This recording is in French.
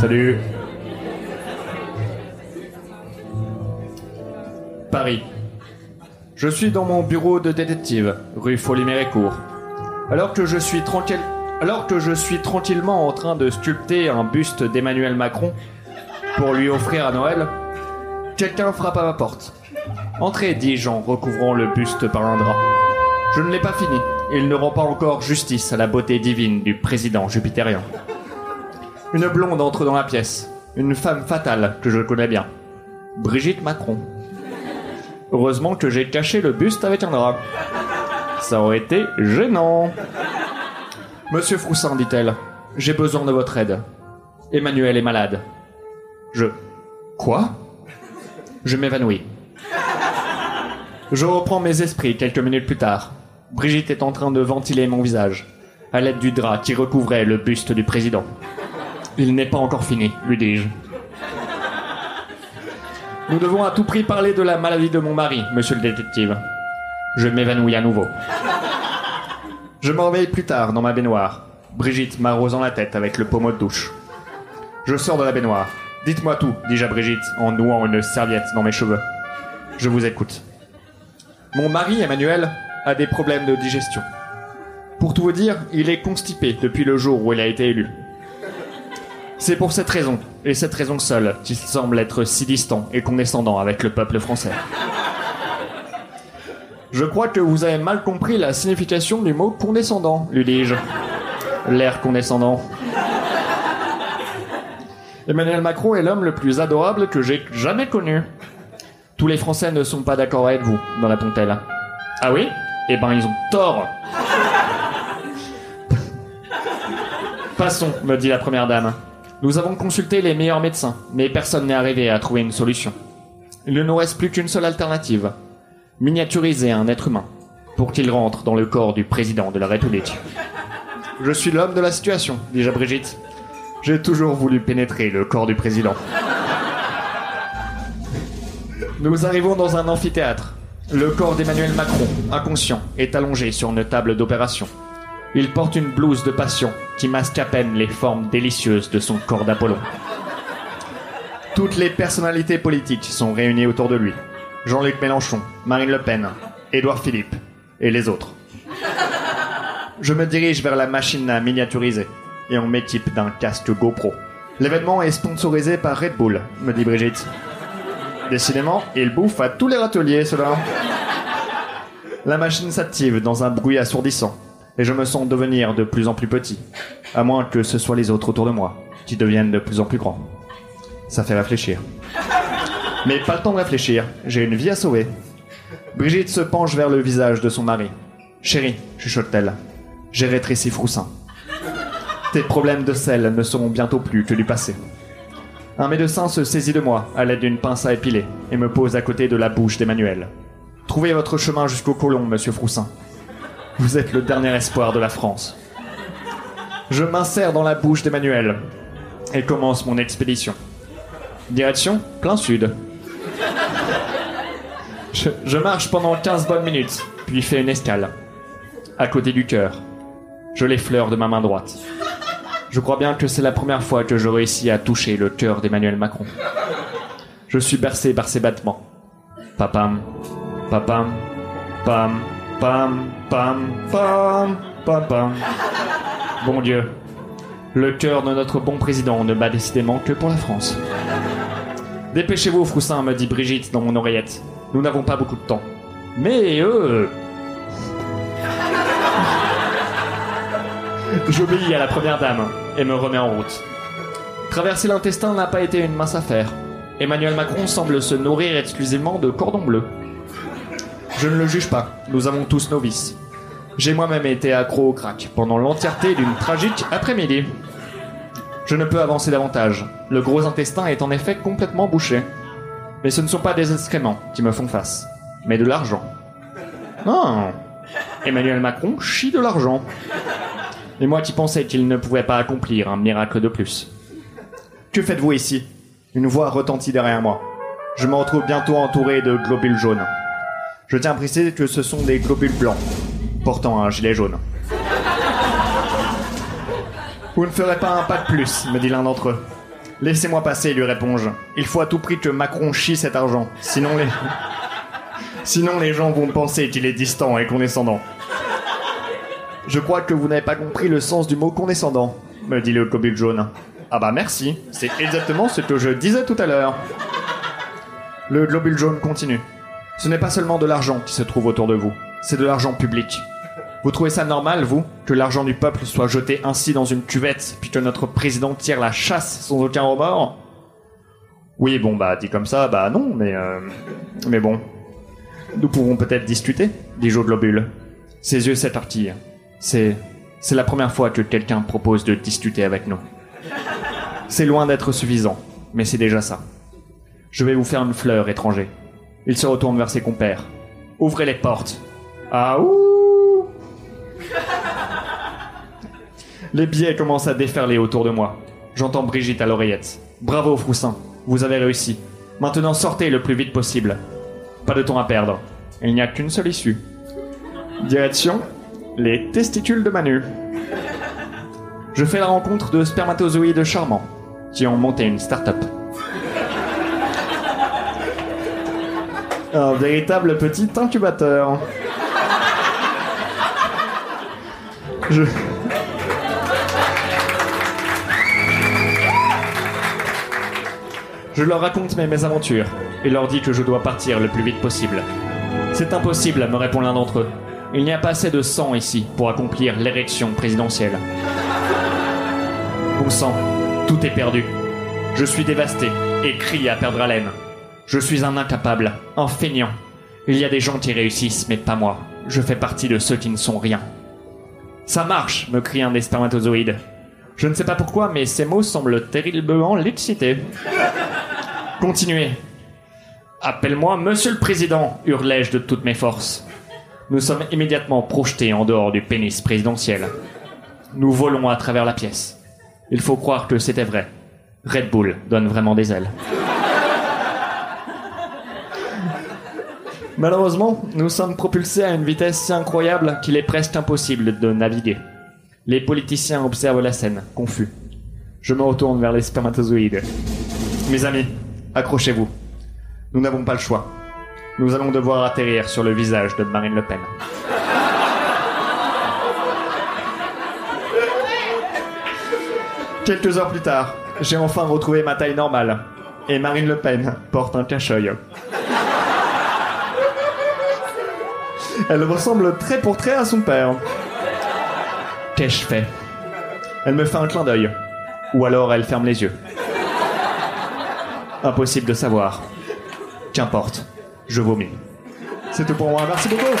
Salut. Paris. Je suis dans mon bureau de détective, rue Folie-Méricourt. Alors que je suis tranquille, alors que je suis tranquillement en train de sculpter un buste d'Emmanuel Macron pour lui offrir à Noël, quelqu'un frappe à ma porte. Entrez, dis-je en recouvrant le buste par un drap. Je ne l'ai pas fini. Il ne rend pas encore justice à la beauté divine du président jupitérien. Une blonde entre dans la pièce. Une femme fatale que je connais bien. Brigitte Macron. Heureusement que j'ai caché le buste avec un drap. Ça aurait été gênant. Monsieur Froussin, dit-elle, j'ai besoin de votre aide. Emmanuel est malade. Je. Quoi? Je m'évanouis. Je reprends mes esprits quelques minutes plus tard. Brigitte est en train de ventiler mon visage, à l'aide du drap qui recouvrait le buste du président. Il n'est pas encore fini, lui dis-je. Nous devons à tout prix parler de la maladie de mon mari, monsieur le détective. Je m'évanouis à nouveau. Je me réveille plus tard dans ma baignoire. Brigitte m'arrosant la tête avec le pommeau de douche. Je sors de la baignoire. Dites-moi tout, dis-je à Brigitte en nouant une serviette dans mes cheveux. Je vous écoute. Mon mari, Emmanuel, a des problèmes de digestion. Pour tout vous dire, il est constipé depuis le jour où il a été élu. C'est pour cette raison, et cette raison seule, qu'il semble être si distant et condescendant avec le peuple français. Je crois que vous avez mal compris la signification du mot condescendant, lui dis-je. L'air condescendant. Emmanuel Macron est l'homme le plus adorable que j'ai jamais connu. Tous les Français ne sont pas d'accord avec vous dans la tontelle. Ah oui? Eh ben ils ont tort. Passons, me dit la première dame. Nous avons consulté les meilleurs médecins, mais personne n'est arrivé à trouver une solution. Il ne nous reste plus qu'une seule alternative. Miniaturiser un être humain, pour qu'il rentre dans le corps du président de la République. Je suis l'homme de la situation, dis-je à Brigitte. J'ai toujours voulu pénétrer le corps du président. Nous arrivons dans un amphithéâtre. Le corps d'Emmanuel Macron, inconscient, est allongé sur une table d'opération. Il porte une blouse de passion qui masque à peine les formes délicieuses de son corps d'Apollon. Toutes les personnalités politiques sont réunies autour de lui. Jean-Luc Mélenchon, Marine Le Pen, Édouard Philippe et les autres. Je me dirige vers la machine à miniaturiser et on m'équipe d'un casque GoPro. L'événement est sponsorisé par Red Bull, me dit Brigitte. Décidément, il bouffe à tous les râteliers, cela. La machine s'active dans un bruit assourdissant et je me sens devenir de plus en plus petit, à moins que ce soit les autres autour de moi qui deviennent de plus en plus grands. Ça fait réfléchir. Mais pas le temps de réfléchir, j'ai une vie à sauver. Brigitte se penche vers le visage de son mari. Chérie, chuchote-t-elle, j'ai rétréci Froussin. Tes problèmes de sel ne seront bientôt plus que du passé. Un médecin se saisit de moi à l'aide d'une pince à épiler et me pose à côté de la bouche d'Emmanuel. Trouvez votre chemin jusqu'au colon, monsieur Froussin. Vous êtes le dernier espoir de la France. Je m'insère dans la bouche d'Emmanuel et commence mon expédition. Direction plein sud. Je, marche pendant 15 bonnes minutes, puis fais une escale. À côté du cœur. Je l'effleure de ma main droite. Je crois bien que c'est la première fois que je réussis à toucher le cœur d'Emmanuel Macron. Je suis bercé par ses battements. Papam, papam, pam, pam, pam, pam, pam, pam. Bon Dieu, le cœur de notre bon président ne bat décidément que pour la France. Dépêchez-vous, Froussin, me dit Brigitte dans mon oreillette. Nous n'avons pas beaucoup de temps. Mais eux... J'obéis à la première dame et me remets en route. Traverser l'intestin n'a pas été une mince affaire. Emmanuel Macron semble se nourrir exclusivement de cordon bleu. Je ne le juge pas, nous avons tous nos vices. J'ai moi-même été accro au crack pendant l'entièreté d'une tragique après-midi. Je ne peux avancer davantage. Le gros intestin est en effet complètement bouché. Mais ce ne sont pas des excréments qui me font face, mais de l'argent. Ah Emmanuel Macron chie de l'argent. Et moi qui pensais qu'il ne pouvait pas accomplir un miracle de plus. Que faites-vous ici? Une voix retentit derrière moi. Je me retrouve bientôt entouré de globules jaunes. Je tiens à préciser que ce sont des globules blancs, portant un gilet jaune. Vous ne ferez pas un pas de plus, me dit l'un d'entre eux. Laissez-moi passer, lui réponds-je. Il faut à tout prix que Macron chie cet argent. Sinon les... Sinon les gens vont penser qu'il est distant et condescendant. Je crois que vous n'avez pas compris le sens du mot condescendant, me dit le cobule jaune. Ah bah merci, c'est exactement ce que je disais tout à l'heure. Le globule jaune continue. Ce n'est pas seulement de l'argent qui se trouve autour de vous, c'est de l'argent public. Vous trouvez ça normal, vous, que l'argent du peuple soit jeté ainsi dans une cuvette, puis que notre président tire la chasse sans aucun remords? Oui, bon, bah, dit comme ça, bah non, mais... Euh, mais bon. Nous pouvons peut-être discuter, dit Joe Globule. Ses yeux s'étartillent. C'est... C'est la première fois que quelqu'un propose de discuter avec nous. C'est loin d'être suffisant, mais c'est déjà ça. Je vais vous faire une fleur, étranger. Il se retourne vers ses compères. Ouvrez les portes. Ah ouh Les billets commencent à déferler autour de moi. J'entends Brigitte à l'oreillette. Bravo, Froussin. Vous avez réussi. Maintenant sortez le plus vite possible. Pas de temps à perdre. Il n'y a qu'une seule issue. Direction les testicules de Manu. Je fais la rencontre de spermatozoïdes charmants qui ont monté une start-up. Un véritable petit incubateur. Je... Je leur raconte mes mésaventures et leur dis que je dois partir le plus vite possible. C'est impossible, me répond l'un d'entre eux. Il n'y a pas assez de sang ici pour accomplir l'érection présidentielle. Bon sang, tout est perdu. Je suis dévasté et crie à perdre haleine. Je suis un incapable, un feignant. Il y a des gens qui réussissent, mais pas moi. Je fais partie de ceux qui ne sont rien. Ça marche, me crie un des spermatozoïdes. Je ne sais pas pourquoi, mais ces mots semblent terriblement l'exciter. Continuez. Appelle-moi Monsieur le Président, hurlai-je de toutes mes forces. Nous sommes immédiatement projetés en dehors du pénis présidentiel. Nous volons à travers la pièce. Il faut croire que c'était vrai. Red Bull donne vraiment des ailes. Malheureusement, nous sommes propulsés à une vitesse si incroyable qu'il est presque impossible de naviguer. Les politiciens observent la scène, confus. Je me retourne vers les spermatozoïdes. Mes amis, accrochez-vous. Nous n'avons pas le choix. Nous allons devoir atterrir sur le visage de Marine Le Pen. Quelques heures plus tard, j'ai enfin retrouvé ma taille normale. Et Marine Le Pen porte un cache-œil. Elle ressemble trait pour trait à son père. Qu'ai-je fait? Elle me fait un clin d'œil. Ou alors elle ferme les yeux. Impossible de savoir. Qu'importe, je vomis. C'est tout pour moi. Merci beaucoup.